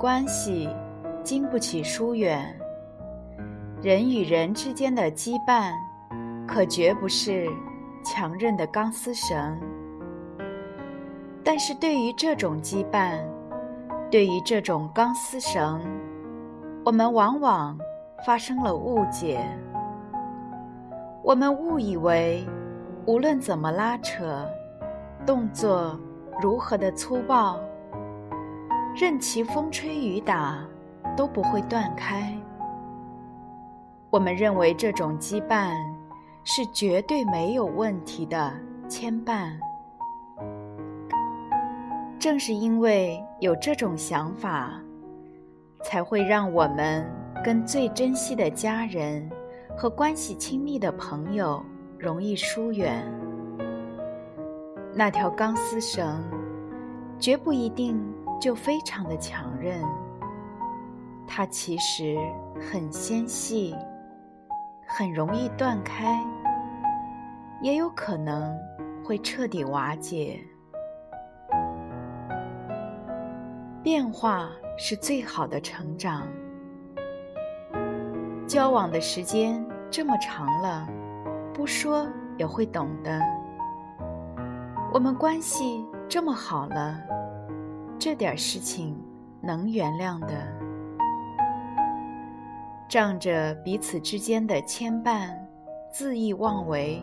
关系经不起疏远，人与人之间的羁绊，可绝不是强韧的钢丝绳。但是对于这种羁绊，对于这种钢丝绳，我们往往发生了误解。我们误以为，无论怎么拉扯，动作如何的粗暴。任其风吹雨打，都不会断开。我们认为这种羁绊是绝对没有问题的牵绊。正是因为有这种想法，才会让我们跟最珍惜的家人和关系亲密的朋友容易疏远。那条钢丝绳，绝不一定。就非常的强韧，它其实很纤细，很容易断开，也有可能会彻底瓦解。变化是最好的成长。交往的时间这么长了，不说也会懂的。我们关系这么好了。这点事情能原谅的，仗着彼此之间的牵绊，恣意妄为。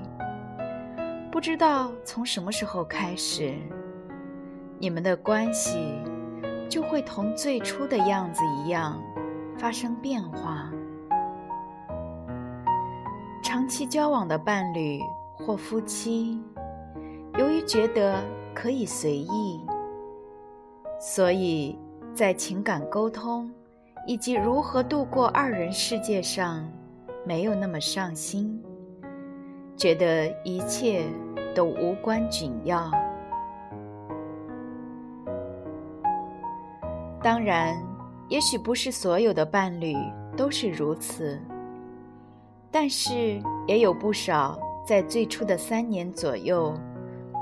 不知道从什么时候开始，你们的关系就会同最初的样子一样发生变化。长期交往的伴侣或夫妻，由于觉得可以随意。所以，在情感沟通以及如何度过二人世界上，没有那么上心，觉得一切都无关紧要。当然，也许不是所有的伴侣都是如此，但是也有不少在最初的三年左右，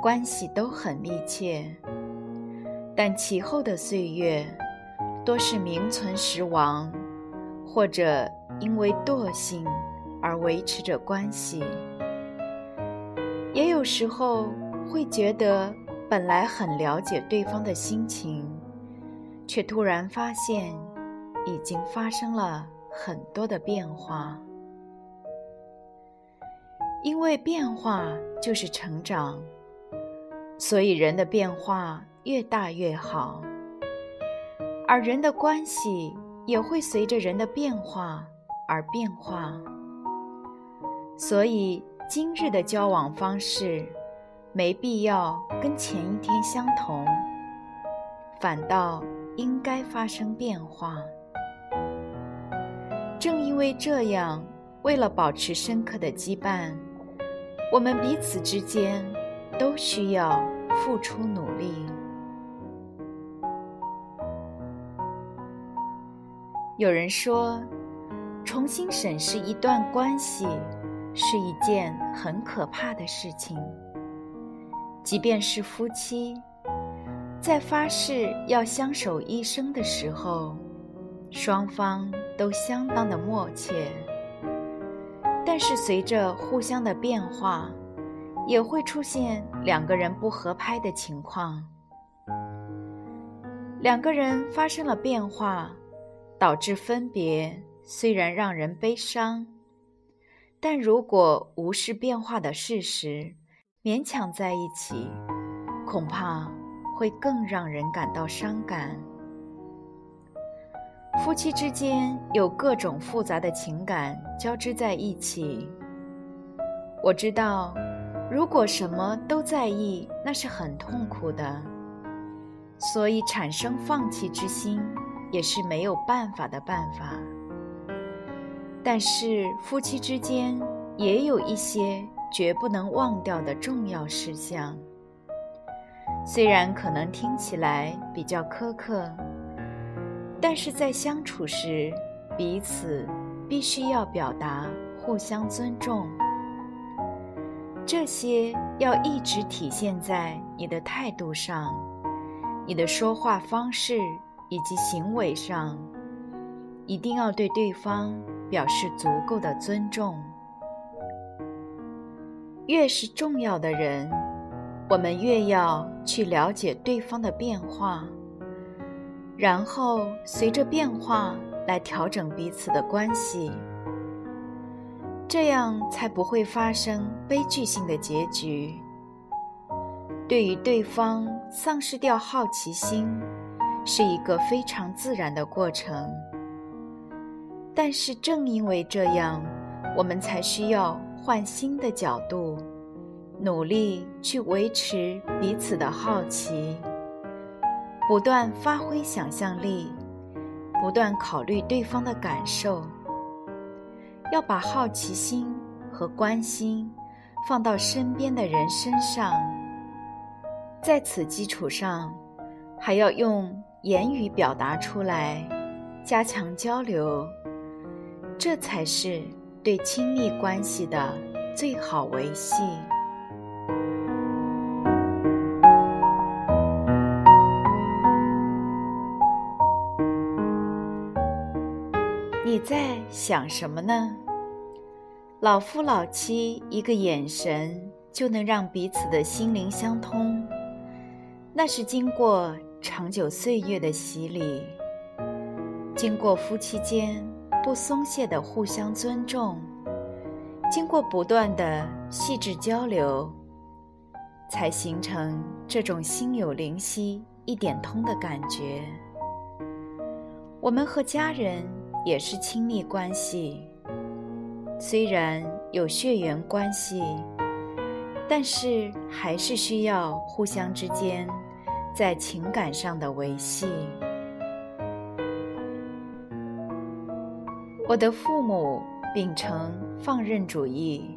关系都很密切。但其后的岁月，多是名存实亡，或者因为惰性而维持着关系。也有时候会觉得本来很了解对方的心情，却突然发现已经发生了很多的变化。因为变化就是成长，所以人的变化。越大越好，而人的关系也会随着人的变化而变化。所以，今日的交往方式没必要跟前一天相同，反倒应该发生变化。正因为这样，为了保持深刻的羁绊，我们彼此之间都需要付出努力。有人说，重新审视一段关系是一件很可怕的事情。即便是夫妻，在发誓要相守一生的时候，双方都相当的默契。但是随着互相的变化，也会出现两个人不合拍的情况。两个人发生了变化。导致分别虽然让人悲伤，但如果无视变化的事实，勉强在一起，恐怕会更让人感到伤感。夫妻之间有各种复杂的情感交织在一起，我知道，如果什么都在意，那是很痛苦的。所以产生放弃之心，也是没有办法的办法。但是夫妻之间也有一些绝不能忘掉的重要事项，虽然可能听起来比较苛刻，但是在相处时，彼此必须要表达互相尊重。这些要一直体现在你的态度上、你的说话方式以及行为上，一定要对对方表示足够的尊重。越是重要的人，我们越要去了解对方的变化，然后随着变化来调整彼此的关系。这样才不会发生悲剧性的结局。对于对方丧失掉好奇心，是一个非常自然的过程。但是正因为这样，我们才需要换新的角度，努力去维持彼此的好奇，不断发挥想象力，不断考虑对方的感受。要把好奇心和关心放到身边的人身上，在此基础上，还要用言语表达出来，加强交流，这才是对亲密关系的最好维系。你在想什么呢？老夫老妻一个眼神就能让彼此的心灵相通，那是经过长久岁月的洗礼，经过夫妻间不松懈的互相尊重，经过不断的细致交流，才形成这种心有灵犀一点通的感觉。我们和家人。也是亲密关系，虽然有血缘关系，但是还是需要互相之间在情感上的维系。我的父母秉承放任主义，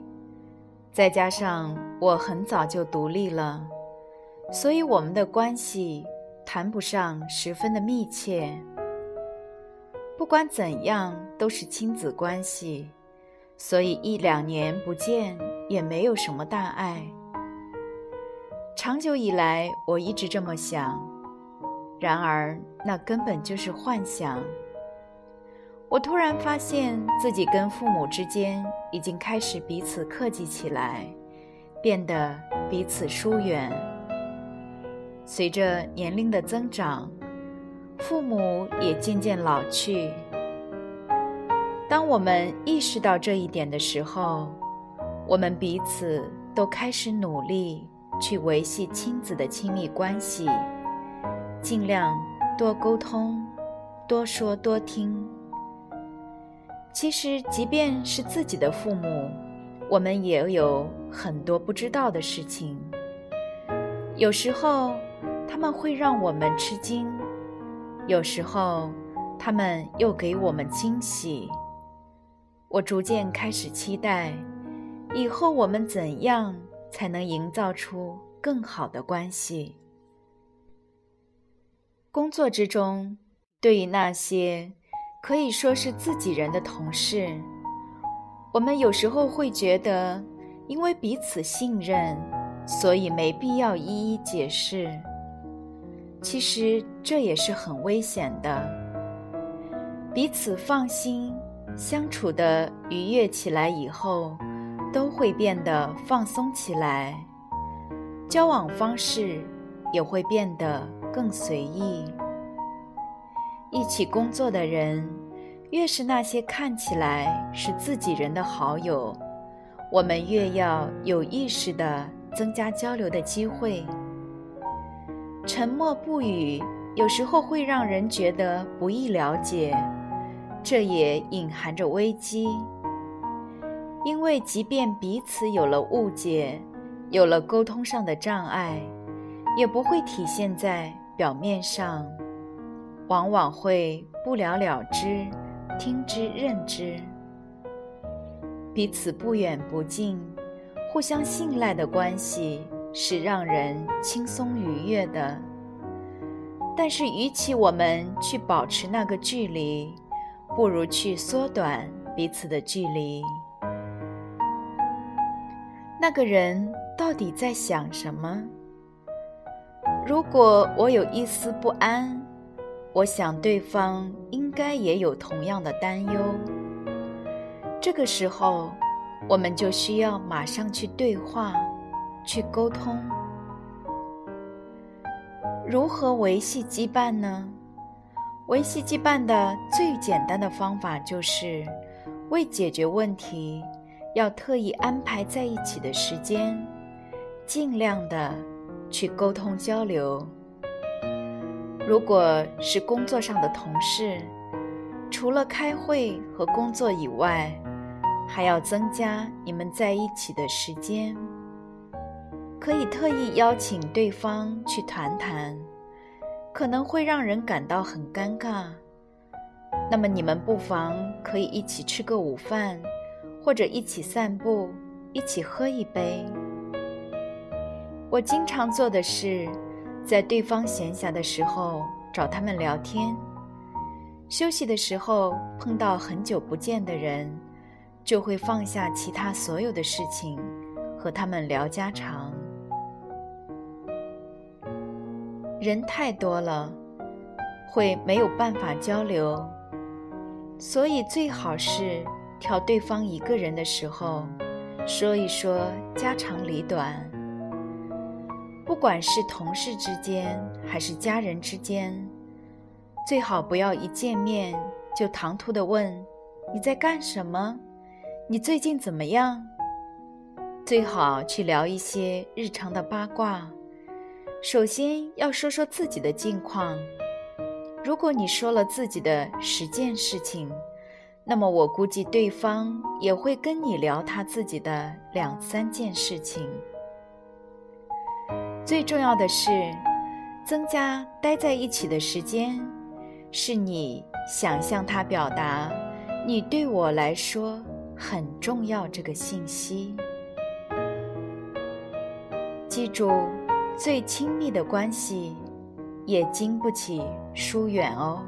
再加上我很早就独立了，所以我们的关系谈不上十分的密切。不管怎样，都是亲子关系，所以一两年不见也没有什么大碍。长久以来，我一直这么想，然而那根本就是幻想。我突然发现自己跟父母之间已经开始彼此客气起来，变得彼此疏远。随着年龄的增长。父母也渐渐老去。当我们意识到这一点的时候，我们彼此都开始努力去维系亲子的亲密关系，尽量多沟通，多说多听。其实，即便是自己的父母，我们也有很多不知道的事情。有时候，他们会让我们吃惊。有时候，他们又给我们惊喜。我逐渐开始期待，以后我们怎样才能营造出更好的关系？工作之中，对于那些可以说是自己人的同事，我们有时候会觉得，因为彼此信任，所以没必要一一解释。其实这也是很危险的。彼此放心，相处的愉悦起来以后，都会变得放松起来，交往方式也会变得更随意。一起工作的人，越是那些看起来是自己人的好友，我们越要有意识的增加交流的机会。沉默不语，有时候会让人觉得不易了解，这也隐含着危机。因为即便彼此有了误解，有了沟通上的障碍，也不会体现在表面上，往往会不了了之，听之任之，彼此不远不近，互相信赖的关系是让人轻松愉悦的。但是，与其我们去保持那个距离，不如去缩短彼此的距离。那个人到底在想什么？如果我有一丝不安，我想对方应该也有同样的担忧。这个时候，我们就需要马上去对话，去沟通。如何维系羁绊呢？维系羁绊的最简单的方法就是为解决问题。要特意安排在一起的时间，尽量的去沟通交流。如果是工作上的同事，除了开会和工作以外，还要增加你们在一起的时间。可以特意邀请对方去谈谈，可能会让人感到很尴尬。那么你们不妨可以一起吃个午饭。或者一起散步，一起喝一杯。我经常做的是，在对方闲暇的时候找他们聊天，休息的时候碰到很久不见的人，就会放下其他所有的事情，和他们聊家常。人太多了，会没有办法交流，所以最好是。挑对方一个人的时候，说一说家长里短。不管是同事之间还是家人之间，最好不要一见面就唐突的问：“你在干什么？你最近怎么样？”最好去聊一些日常的八卦。首先要说说自己的近况。如果你说了自己的十件事情，那么我估计对方也会跟你聊他自己的两三件事情。最重要的是，增加待在一起的时间，是你想向他表达你对我来说很重要这个信息。记住，最亲密的关系也经不起疏远哦。